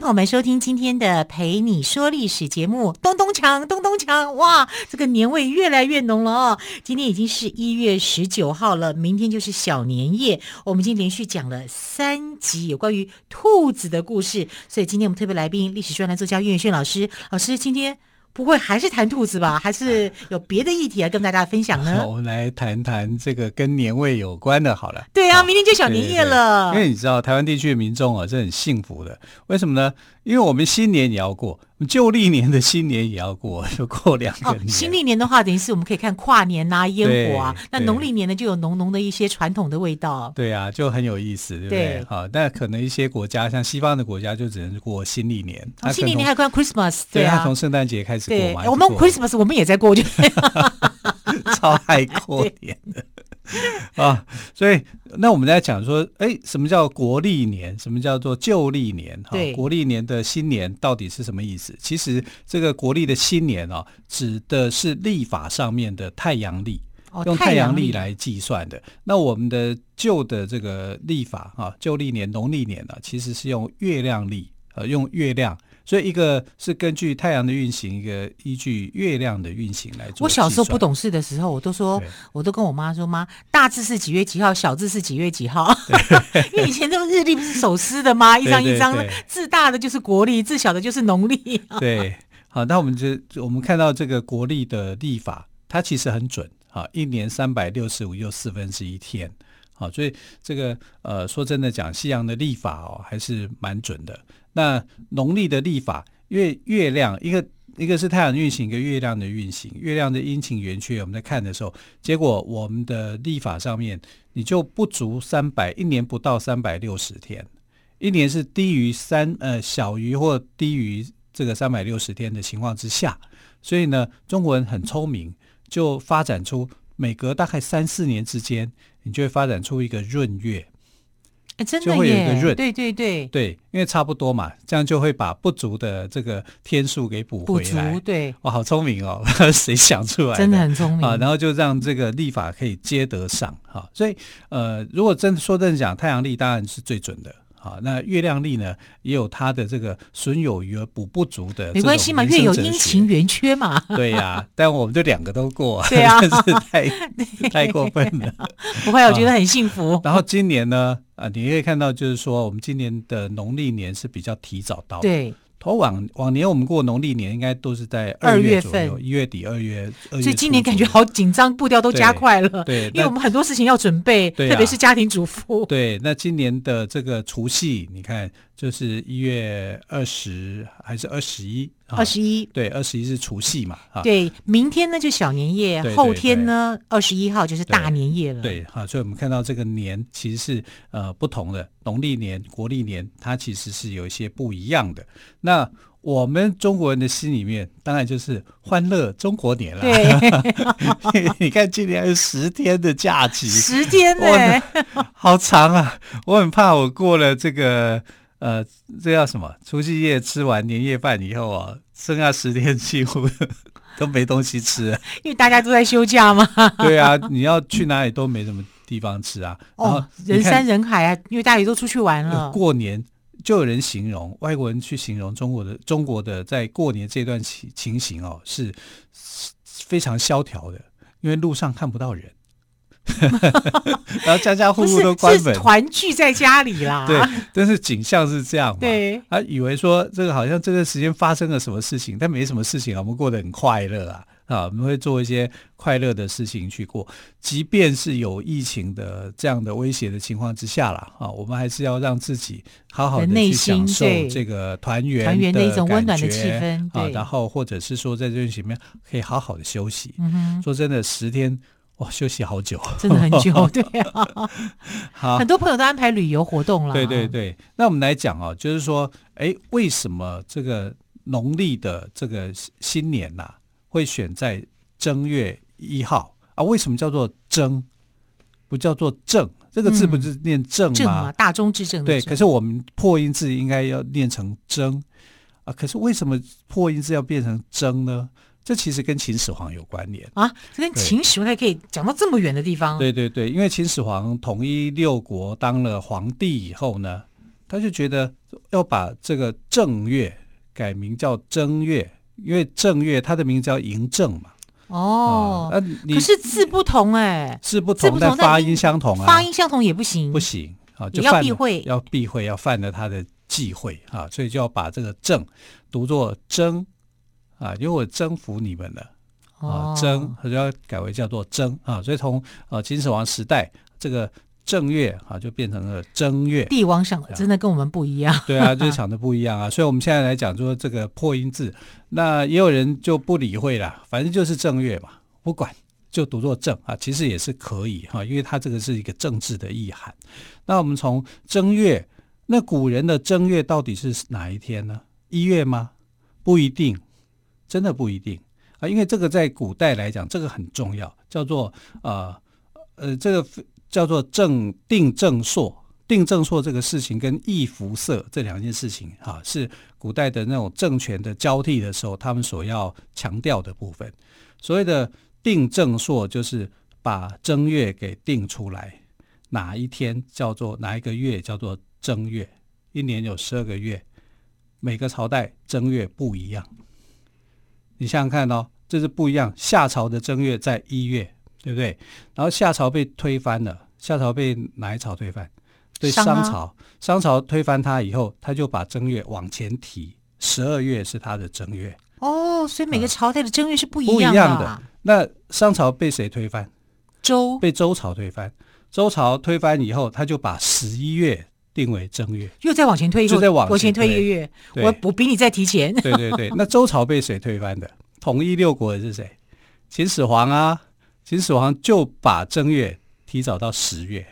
朋友们收听今天的《陪你说历史》节目。咚咚锵，咚咚锵，哇，这个年味越来越浓了哦！今天已经是一月十九号了，明天就是小年夜。我们已经连续讲了三集有关于兔子的故事，所以今天我们特别来宾历史专栏作家岳轩老师，老师今天。不会还是谈兔子吧？还是有别的议题要跟大家分享呢？好，我们来谈谈这个跟年味有关的。好了，对啊，明天就小年夜了。对对对，因为你知道，台湾地区的民众啊，是很幸福的。为什么呢？因为我们新年也要过。旧历年的新年也要过，就过两个年。哦、新历年的话，等于是我们可以看跨年啊、烟火啊。那农历年呢，就有浓浓的一些传统的味道。对啊，就很有意思，对不对？对好，但可能一些国家，像西方的国家，就只能过新历年。哦、新历年还关 Christmas，对啊，从圣诞节开始过嘛。我们 Christmas 我们也在过，就 超爱过年的。啊，所以那我们在讲说，哎，什么叫国历年？什么叫做旧历年？哈，国历年的新年到底是什么意思？其实这个国历的新年啊，指的是历法上面的太阳历，哦、用太阳历来计算的。那我们的旧的这个历法啊，旧历年、农历年呢、啊，其实是用月亮历，呃，用月亮。所以一个是根据太阳的运行，一个依据月亮的运行来做。我小时候不懂事的时候，我都说，我都跟我妈说，妈，大字是几月几号，小字是几月几号。因为以前这个日历不是手撕的吗？一张一张的，字大的就是国历，字小的就是农历。对，好，那我们就我们看到这个国历的历法，它其实很准啊，一年三百六十五又四分之一天。好，所以这个呃，说真的讲，西洋的历法哦，还是蛮准的。那农历的历法，因为月亮一个一个是太阳运行，一个月亮的运行，月亮的阴晴圆缺，我们在看的时候，结果我们的历法上面你就不足三百，一年不到三百六十天，一年是低于三呃小于或低于这个三百六十天的情况之下，所以呢，中国人很聪明，就发展出每隔大概三四年之间，你就会发展出一个闰月。哎，真的！就会有一个润，对对对，对，因为差不多嘛，这样就会把不足的这个天数给补回来。补足，对，哇，好聪明哦！谁想出来的？真的很聪明啊！然后就让这个历法可以接得上哈。所以，呃，如果真的说真的讲，太阳历当然是最准的。啊，那月亮历呢，也有它的这个损有余而补不足的，没关系嘛，月有阴晴圆缺嘛。对呀、啊，但我们就两个都过，对啊，真是太 太过分了。不会，我觉得很幸福。啊、然后今年呢，啊，你可以看到，就是说，我们今年的农历年是比较提早到的。对。往往年我们过农历年应该都是在二月左右，一月底二月，二月。所以今年感觉好紧张，步调都加快了。对，因为我们很多事情要准备，特别是家庭主妇。对，那今年的这个除夕，你看。就是一月二十还是二十一？二十一，对，二十一是除夕嘛，哈。对，明天呢就小年夜，对对对，后天呢二十一号就是大年夜了。对，哈，所以我们看到这个年其实是呃不同的，农历年、国历年，它其实是有一些不一样的。那我们中国人的心里面，当然就是欢乐中国年了。对，你看今年还有十天的假期，十天呢，好长啊！我很怕我过了这个。呃，这叫什么？除夕夜吃完年夜饭以后啊，剩下十天几乎都没东西吃，因为大家都在休假嘛。对啊，你要去哪里都没什么地方吃啊。哦，人山人海啊，因为大家都出去玩了。过年就有人形容，外国人去形容中国的中国的在过年这段情情形哦，是非常萧条的，因为路上看不到人。然后家家户户都关门，团聚在家里啦。对，但是景象是这样嘛。对，他以为说这个好像这段时间发生了什么事情，但没什么事情啊，我们过得很快乐啊啊，我们会做一些快乐的事情去过，即便是有疫情的这样的威胁的情况之下了啊，我们还是要让自己好好的去享受这个团圆团圆的一种温暖的气氛啊，然后或者是说在这段时间可以好好的休息。嗯哼，说真的，十天。哇，休息好久，真的很久，对啊。好，很多朋友都安排旅游活动了。对对对，那我们来讲哦，就是说，哎，为什么这个农历的这个新年呐、啊，会选在正月一号啊。为什么叫做正？不叫做正？这个字不是念正吗？正嘛，大中之正。对，可是我们破音字应该要念成正啊。可是为什么破音字要变成征呢？这其实跟秦始皇有关联啊。这跟秦始皇还可以讲到这么远的地方。对对对，因为秦始皇统一六国，当了皇帝以后呢，他就觉得要把这个正月改名叫正月，因为正月它的名字叫嬴政嘛。哦，啊、可是字不同哎、欸，字不同，但发音相同啊，发音相同也不行，不行啊，就要避讳，要避讳，要犯了他的忌讳啊，所以就要把这个正读作征啊，因为我征服你们了啊，征，他就要改为叫做征啊，所以从呃秦始皇时代这个。正月啊，就变成了正月。帝王想的真的跟我们不一样。对啊，就想的不一样啊。所以我们现在来讲说这个破音字，那也有人就不理会了，反正就是正月嘛，不管就读作正啊，其实也是可以哈，因为它这个是一个政治的意涵。那我们从正月，那古人的正月到底是哪一天呢？一月吗？不一定，真的不一定啊，因为这个在古代来讲，这个很重要，叫做呃呃这个。叫做正定正朔，定正朔这个事情跟易服色这两件事情，哈，是古代的那种政权的交替的时候，他们所要强调的部分。所谓的定正朔，就是把正月给定出来，哪一天叫做哪一个月叫做正月，一年有十二个月，每个朝代正月不一样。你想想看哦，这是不一样。夏朝的正月在一月。对不对？然后夏朝被推翻了，夏朝被哪一朝推翻？对，商朝。商朝推翻他以后，他就把正月往前提，十二月是他的正月。哦，所以每个朝代的正月是不一样的。不一样的。那商朝被谁推翻？周。被周朝推翻。周朝推翻以后，他就把十一月定为正月。又再往前推一个，就再往前推一个月。我我比你再提前。对对对。那周朝被谁推翻的？统一六国的是谁？秦始皇啊。秦始皇就把正月提早到十月，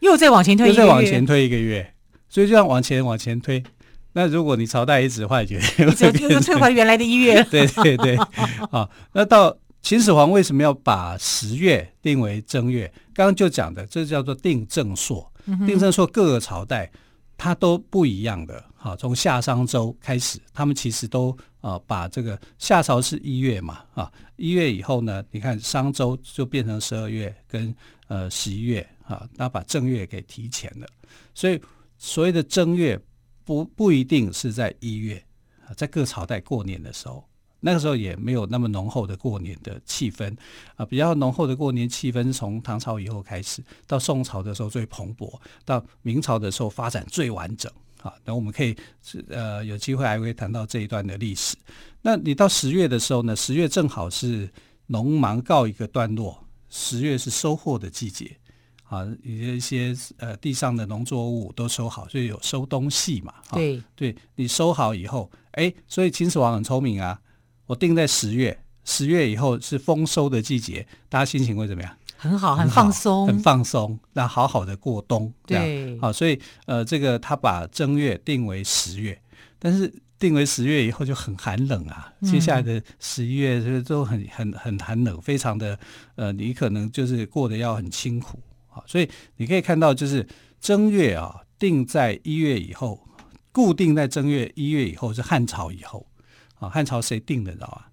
又再往前推，又再往前推一个月，所以就这样往前往前推。那如果你朝代一直换，就 又又退回原来的一月。对 对对，啊，那到秦始皇为什么要把十月定为正月？刚刚就讲的，这叫做定正朔。定正说各个朝代它都不一样的。好，从夏商周开始，他们其实都。啊，把这个夏朝是一月嘛，啊，一月以后呢，你看商周就变成十二月跟呃十一月啊，那把正月给提前了，所以所谓的正月不不一定是在一月啊，在各朝代过年的时候，那个时候也没有那么浓厚的过年的气氛啊，比较浓厚的过年气氛从唐朝以后开始，到宋朝的时候最蓬勃，到明朝的时候发展最完整。啊，那我们可以呃有机会还会谈到这一段的历史。那你到十月的时候呢？十月正好是农忙告一个段落，十月是收获的季节，啊，有一些呃地上的农作物都收好，所以有收东西嘛。对，对你收好以后，哎，所以秦始皇很聪明啊，我定在十月，十月以后是丰收的季节，大家心情会怎么样？很好，很放松，很放松，那好好的过冬，这样对。好，所以呃，这个他把正月定为十月，但是定为十月以后就很寒冷啊，嗯、接下来的十一月就都很很很寒冷，非常的呃，你可能就是过得要很辛苦啊，所以你可以看到，就是正月啊，定在一月以后，固定在正月一月以后是汉朝以后啊，汉朝谁定的知道啊？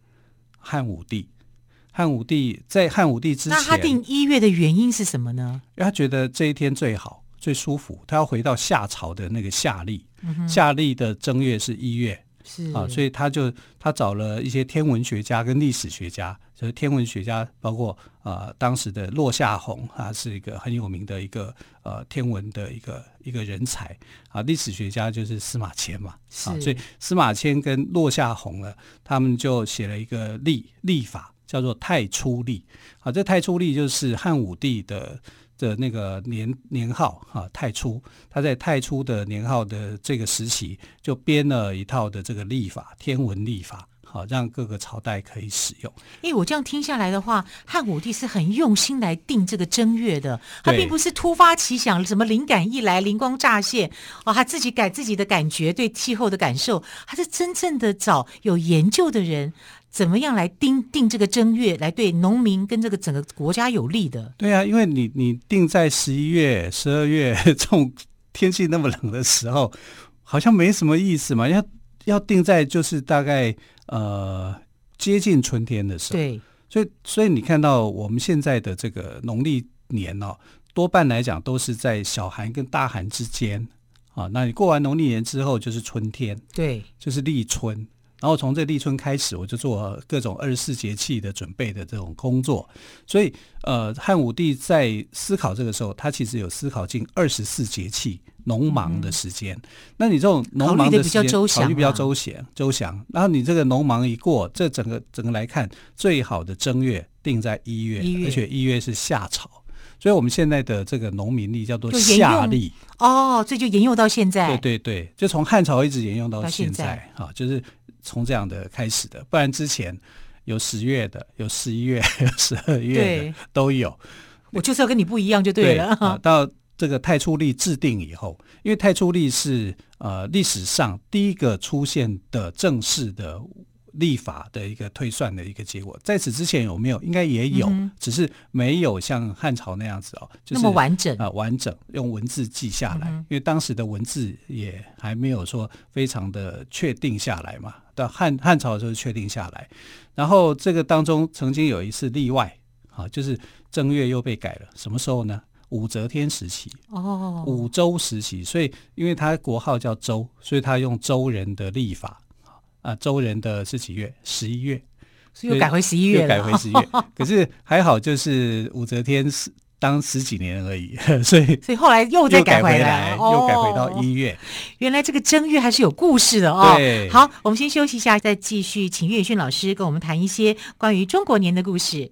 汉武帝。汉武帝在汉武帝之前，那他定一月的原因是什么呢？因为他觉得这一天最好、最舒服，他要回到夏朝的那个夏历。嗯、夏历的正月是一月，是啊，所以他就他找了一些天文学家跟历史学家，就是天文学家包括啊、呃、当时的落下红，他是一个很有名的一个呃天文的一个一个人才啊。历史学家就是司马迁嘛，啊，所以司马迁跟落下红呢，他们就写了一个历历法。叫做太初历，啊，这太初历就是汉武帝的的那个年年号哈，太初，他在太初的年号的这个时期就编了一套的这个历法，天文历法，好让各个朝代可以使用。哎，我这样听下来的话，汉武帝是很用心来定这个正月的，他并不是突发奇想，什么灵感一来灵光乍现哦，他自己改自己的感觉，对气候的感受，他是真正的找有研究的人。怎么样来定定这个正月，来对农民跟这个整个国家有利的？对啊，因为你你定在十一月、十二月 这种天气那么冷的时候，好像没什么意思嘛。要要定在就是大概呃接近春天的时候。对，所以所以你看到我们现在的这个农历年哦，多半来讲都是在小寒跟大寒之间啊。那你过完农历年之后就是春天，对，就是立春。然后从这立春开始，我就做各种二十四节气的准备的这种工作。所以，呃，汉武帝在思考这个时候，他其实有思考近二十四节气农忙的时间。嗯、那你这种农忙的时间，考虑比较周详，周详。然后你这个农忙一过，这整个整个来看，最好的正月定在一月，而且一月是夏朝。所以我们现在的这个农民历叫做夏历哦，这就沿用到现在。对对对，就从汉朝一直沿用到现在啊，就是。从这样的开始的，不然之前有十月的，有十一月、有十 二月的都有。我就是要跟你不一样就对了。对啊，到这个太初历制定以后，因为太初历是呃历史上第一个出现的正式的。历法的一个推算的一个结果，在此之前有没有？应该也有，嗯、只是没有像汉朝那样子哦，就是那么完整啊、呃，完整用文字记下来、嗯。因为当时的文字也还没有说非常的确定下来嘛。到汉汉朝的时候确定下来，然后这个当中曾经有一次例外啊，就是正月又被改了。什么时候呢？武则天时期哦，武周时期。所以因为他国号叫周，所以他用周人的历法。啊，周人的是几月？十一月，所以又改回十一月，又改回十一月。可是还好，就是武则天是当十几年而已，所以所以后来又再改回来，又改回到一月。哦。原来这个正月还是有故事的哦。对，好，我们先休息一下，再继续请岳勋老师跟我们谈一些关于中国年的故事。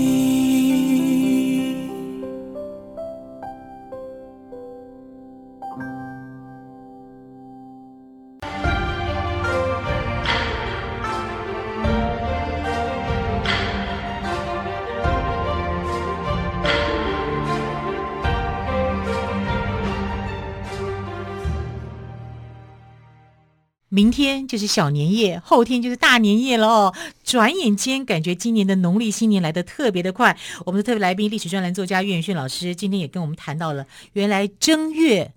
明天就是小年夜，后天就是大年夜了哦。转眼间，感觉今年的农历新年来的特别的快。我们的特别来宾，历史专栏作家岳远逊老师，今天也跟我们谈到了，原来正月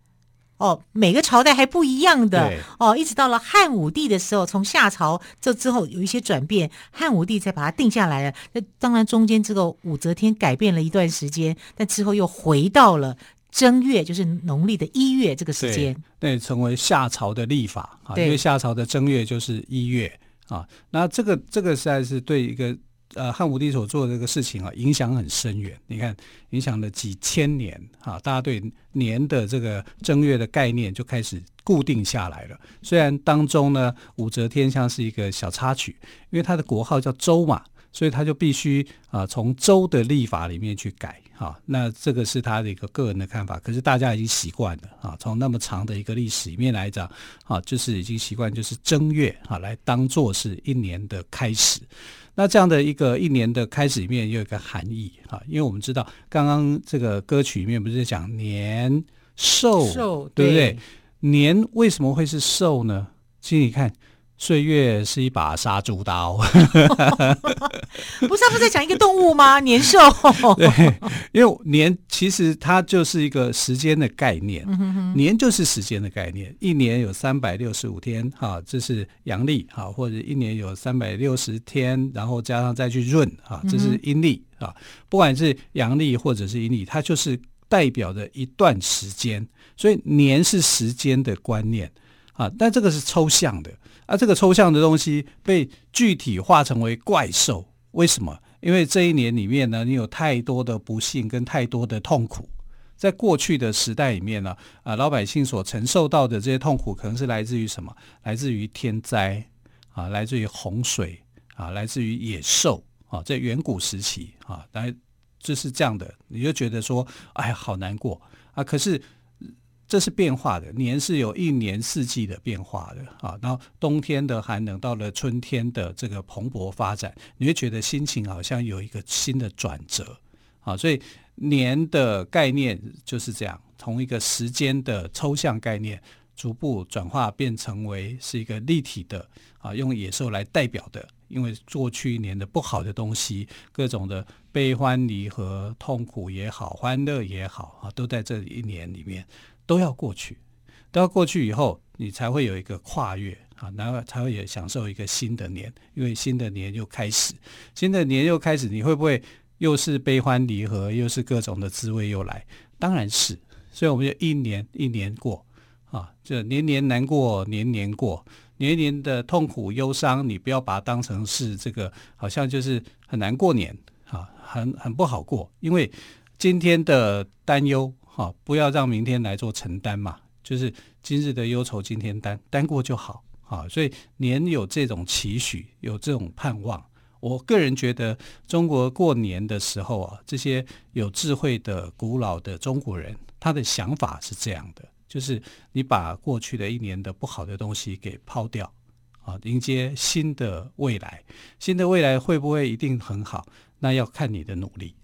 哦，每个朝代还不一样的哦，一直到了汉武帝的时候，从夏朝这之后有一些转变，汉武帝才把它定下来了。那当然，中间这个武则天改变了一段时间，但之后又回到了。正月就是农历的一月这个时间，对，成为夏朝的历法啊，因为夏朝的正月就是一月啊。那这个这个实在是对一个呃汉武帝所做的这个事情啊，影响很深远。你看，影响了几千年啊，大家对年的这个正月的概念就开始固定下来了。虽然当中呢，武则天像是一个小插曲，因为她的国号叫周嘛。所以他就必须啊，从周的立法里面去改哈。那这个是他的一个个人的看法，可是大家已经习惯了啊。从那么长的一个历史里面来讲，啊，就是已经习惯就是正月啊来当做是一年的开始。那这样的一个一年的开始里面有一个含义啊，因为我们知道刚刚这个歌曲里面不是讲年寿，对不对？年为什么会是寿呢？其实你看。岁月是一把杀猪刀，不是他不是在讲一个动物吗？年兽，对，因为年其实它就是一个时间的概念，年就是时间的概念。一年有三百六十五天，哈，这是阳历，哈，或者一年有三百六十天，然后加上再去闰，哈，这是阴历，啊，不管是阳历或者是阴历，它就是代表着一段时间，所以年是时间的观念。啊，但这个是抽象的啊，这个抽象的东西被具体化成为怪兽，为什么？因为这一年里面呢，你有太多的不幸跟太多的痛苦，在过去的时代里面呢，啊，老百姓所承受到的这些痛苦，可能是来自于什么？来自于天灾啊，来自于洪水啊，来自于野兽啊，在远古时期啊，来就是这样的，你就觉得说，哎，好难过啊，可是。这是变化的，年是有一年四季的变化的啊。然后冬天的寒冷到了春天的这个蓬勃发展，你会觉得心情好像有一个新的转折啊。所以年的概念就是这样，从一个时间的抽象概念，逐步转化变成为是一个立体的啊，用野兽来代表的。因为过去一年的不好的东西，各种的悲欢离合、痛苦也好，欢乐也好啊，都在这一年里面。都要过去，都要过去以后，你才会有一个跨越啊，然后才会也享受一个新的年，因为新的年又开始，新的年又开始，你会不会又是悲欢离合，又是各种的滋味又来？当然是，所以我们就一年一年过啊，就年年难过，年年过，年年的痛苦忧伤，你不要把它当成是这个，好像就是很难过年啊，很很不好过，因为今天的担忧。好，不要让明天来做承担嘛，就是今日的忧愁今天担，担过就好。好，所以年有这种期许，有这种盼望。我个人觉得，中国过年的时候啊，这些有智慧的、古老的中国人，他的想法是这样的：就是你把过去的一年的不好的东西给抛掉，啊，迎接新的未来。新的未来会不会一定很好？那要看你的努力。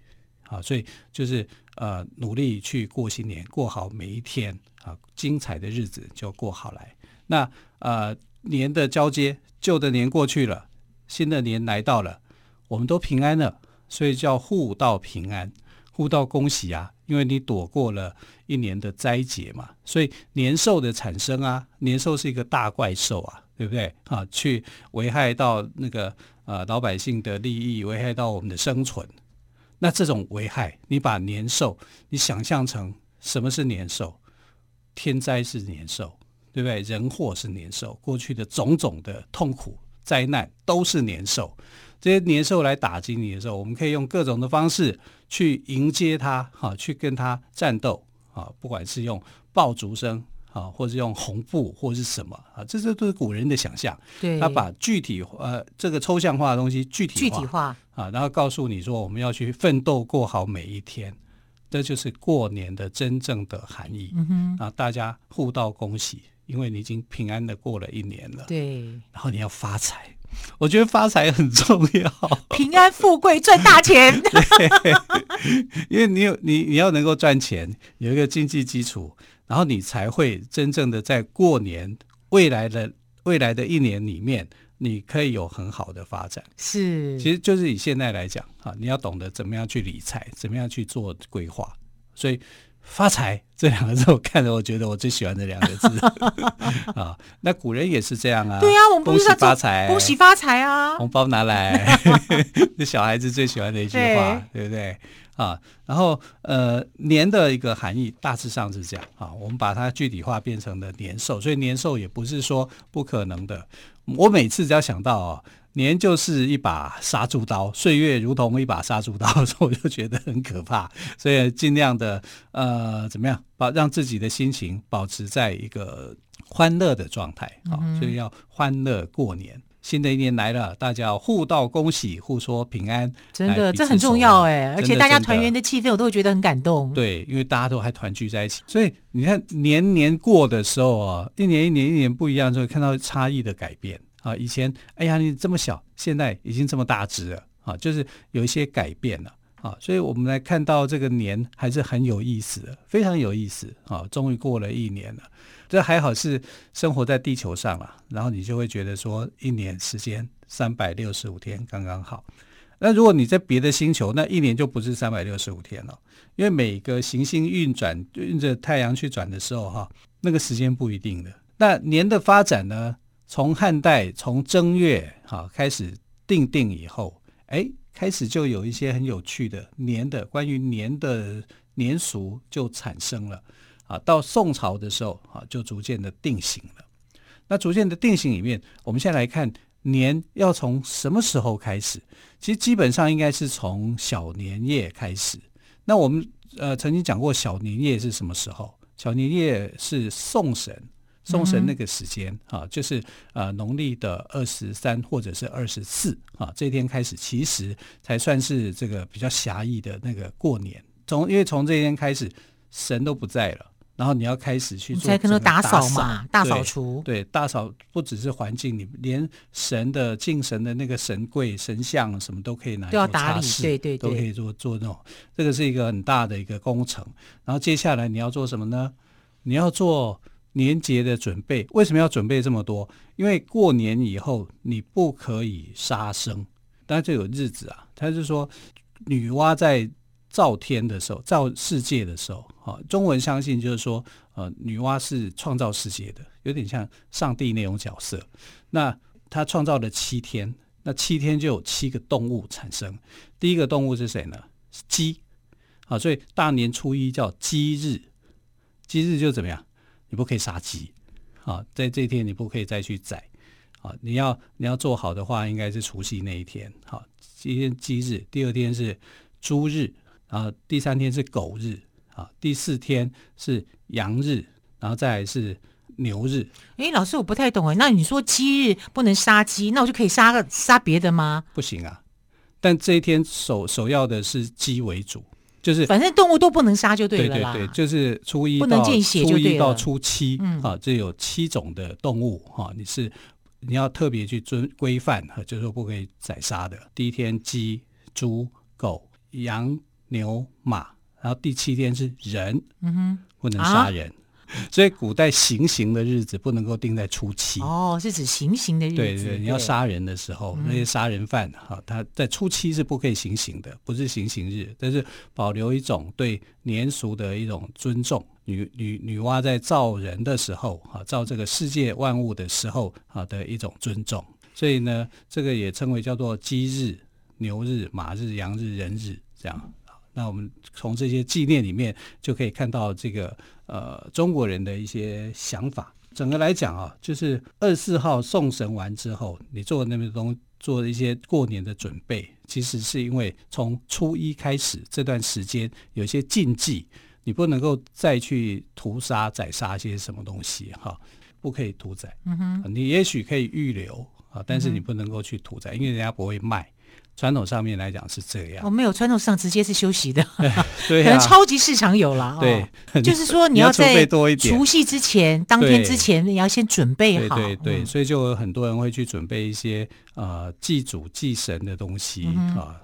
啊，所以就是呃，努力去过新年，过好每一天啊，精彩的日子就过好来。那呃，年的交接，旧的年过去了，新的年来到了，我们都平安了，所以叫互道平安，互道恭喜啊，因为你躲过了一年的灾劫嘛。所以年兽的产生啊，年兽是一个大怪兽啊，对不对啊？去危害到那个呃老百姓的利益，危害到我们的生存。那这种危害，你把年兽，你想象成什么是年兽？天灾是年兽，对不对？人祸是年兽，过去的种种的痛苦灾难都是年兽。这些年兽来打击你的时候，我们可以用各种的方式去迎接它，哈，去跟它战斗，啊，不管是用爆竹声。啊，或者用红布，或者是什么啊？这些都是古人的想象。对，他把具体呃这个抽象化的东西具体化，具体化啊，然后告诉你说，我们要去奋斗过好每一天，这就是过年的真正的含义。嗯哼，啊，大家互道恭喜，因为你已经平安的过了一年了。对，然后你要发财，我觉得发财很重要，平安富贵赚大钱。因为你有你你要能够赚钱，有一个经济基础。然后你才会真正的在过年未来的未来的一年里面，你可以有很好的发展。是，其实就是以现在来讲啊，你要懂得怎么样去理财，怎么样去做规划。所以发财这两个字，我看着我觉得我最喜欢的两个字 啊。那古人也是这样啊。对啊，我们不是恭喜发财，恭喜发财啊，红包拿来，这小孩子最喜欢的一句话，对，对不对？啊，然后呃，年的一个含义大致上是这样啊，我们把它具体化变成了年兽，所以年兽也不是说不可能的。我每次只要想到哦，年就是一把杀猪刀，岁月如同一把杀猪刀，所以我就觉得很可怕，所以尽量的呃，怎么样把让自己的心情保持在一个欢乐的状态啊，所以要欢乐过年。新的一年来了，大家互道恭喜，互说平安，真的这很重要哎！而且大家团圆的气氛，我都会觉得很感动。对，因为大家都还团聚在一起，所以你看年年过的时候啊，一年一年一年不一样，就会看到差异的改变啊。以前哎呀你这么小，现在已经这么大只了啊，就是有一些改变了啊。所以我们来看到这个年还是很有意思的，非常有意思啊！终于过了一年了。这还好是生活在地球上了，然后你就会觉得说，一年时间三百六十五天刚刚好。那如果你在别的星球，那一年就不是三百六十五天了，因为每个行星运转运着太阳去转的时候，哈，那个时间不一定的。那年的发展呢，从汉代从正月哈开始定定以后，哎，开始就有一些很有趣的年的关于年的年俗就产生了。啊，到宋朝的时候啊，就逐渐的定型了。那逐渐的定型里面，我们现在来看年要从什么时候开始？其实基本上应该是从小年夜开始。那我们呃曾经讲过小年夜是什么时候？小年夜是送神。送神那个时间啊，就是呃农历的二十三或者是二十四啊，这一天开始其实才算是这个比较狭义的那个过年。从因为从这一天开始，神都不在了，然后你要开始去做才可能打扫嘛，大扫除。对，大扫不只是环境，你连神的敬神的那个神柜、神像什么都可以拿来都要打理，对对对，都可以做做那种。这个是一个很大的一个工程。然后接下来你要做什么呢？你要做。年节的准备，为什么要准备这么多？因为过年以后你不可以杀生，当然这有日子啊。他是说，女娲在造天的时候，造世界的时候，啊，中文相信就是说，呃，女娲是创造世界的，有点像上帝那种角色。那她创造了七天，那七天就有七个动物产生。第一个动物是谁呢？是鸡。啊，所以大年初一叫鸡日，鸡日就怎么样？你不可以杀鸡，啊，在这一天你不可以再去宰，啊，你要你要做好的话，应该是除夕那一天，好，今天鸡日，第二天是猪日，然后第三天是狗日，啊，第四天是羊日，然后再来是牛日。哎，老师，我不太懂哎，那你说鸡日不能杀鸡，那我就可以杀个杀别的吗？不行啊，但这一天首首要的是鸡为主。就是反正动物都不能杀就对了啦。对对对，就是初一到不能见血初一到初七，嗯、啊，这有七种的动物哈、啊，你是你要特别去遵规范哈，就是说不可以宰杀的。第一天鸡、猪、狗、羊、牛、马，然后第七天是人，嗯哼，不能杀人。啊所以古代行刑的日子不能够定在初七哦，是指行刑的日子。对对，你要杀人的时候，那些杀人犯哈，他在初七是不可以行刑的，不是行刑日，但是保留一种对年俗的一种尊重。女女女娲在造人的时候哈，造这个世界万物的时候啊的一种尊重。所以呢，这个也称为叫做鸡日、牛日、马日、羊日、人日这样。那我们从这些纪念里面就可以看到这个呃中国人的一些想法。整个来讲啊，就是二十四号送神完之后，你做那边东做一些过年的准备，其实是因为从初一开始这段时间有些禁忌，你不能够再去屠杀宰杀一些什么东西哈，不可以屠宰。嗯哼，你也许可以预留啊，但是你不能够去屠宰，因为人家不会卖。传统上面来讲是这样，我、哦、没有传统上直接是休息的，对、啊，可能超级市场有了，对，哦、就是说你要在除夕之前，当天之前你要先准备好，对对，对，所以就有很多人会去准备一些呃祭祖祭神的东西啊，嗯呃、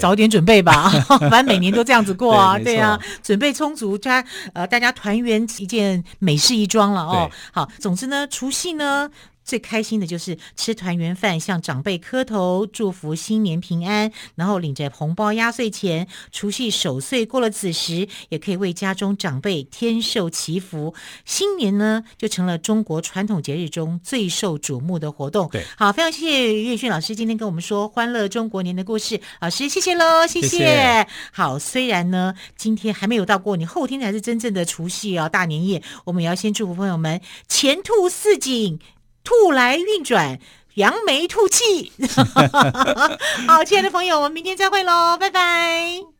早点准备吧，反正每年都这样子过啊，对，对啊，准备充足，家呃大家团圆一件美事一桩了哦，好，总之呢，除夕呢。最开心的就是吃团圆饭，向长辈磕头，祝福新年平安，然后领着红包压岁钱。除夕守岁过了子时，也可以为家中长辈添寿祈福。新年呢，就成了中国传统节日中最受瞩目的活动。对，好，非常谢谢岳迅老师今天跟我们说欢乐中国年的故事。老师，谢谢喽，谢谢。谢谢。好，虽然呢，今天还没有到过年，后天才是真正的除夕啊，大年夜。我们也要先祝福朋友们前途似锦。兔来运转，扬眉吐气。好，亲爱的朋友，我们明天再会喽，拜拜。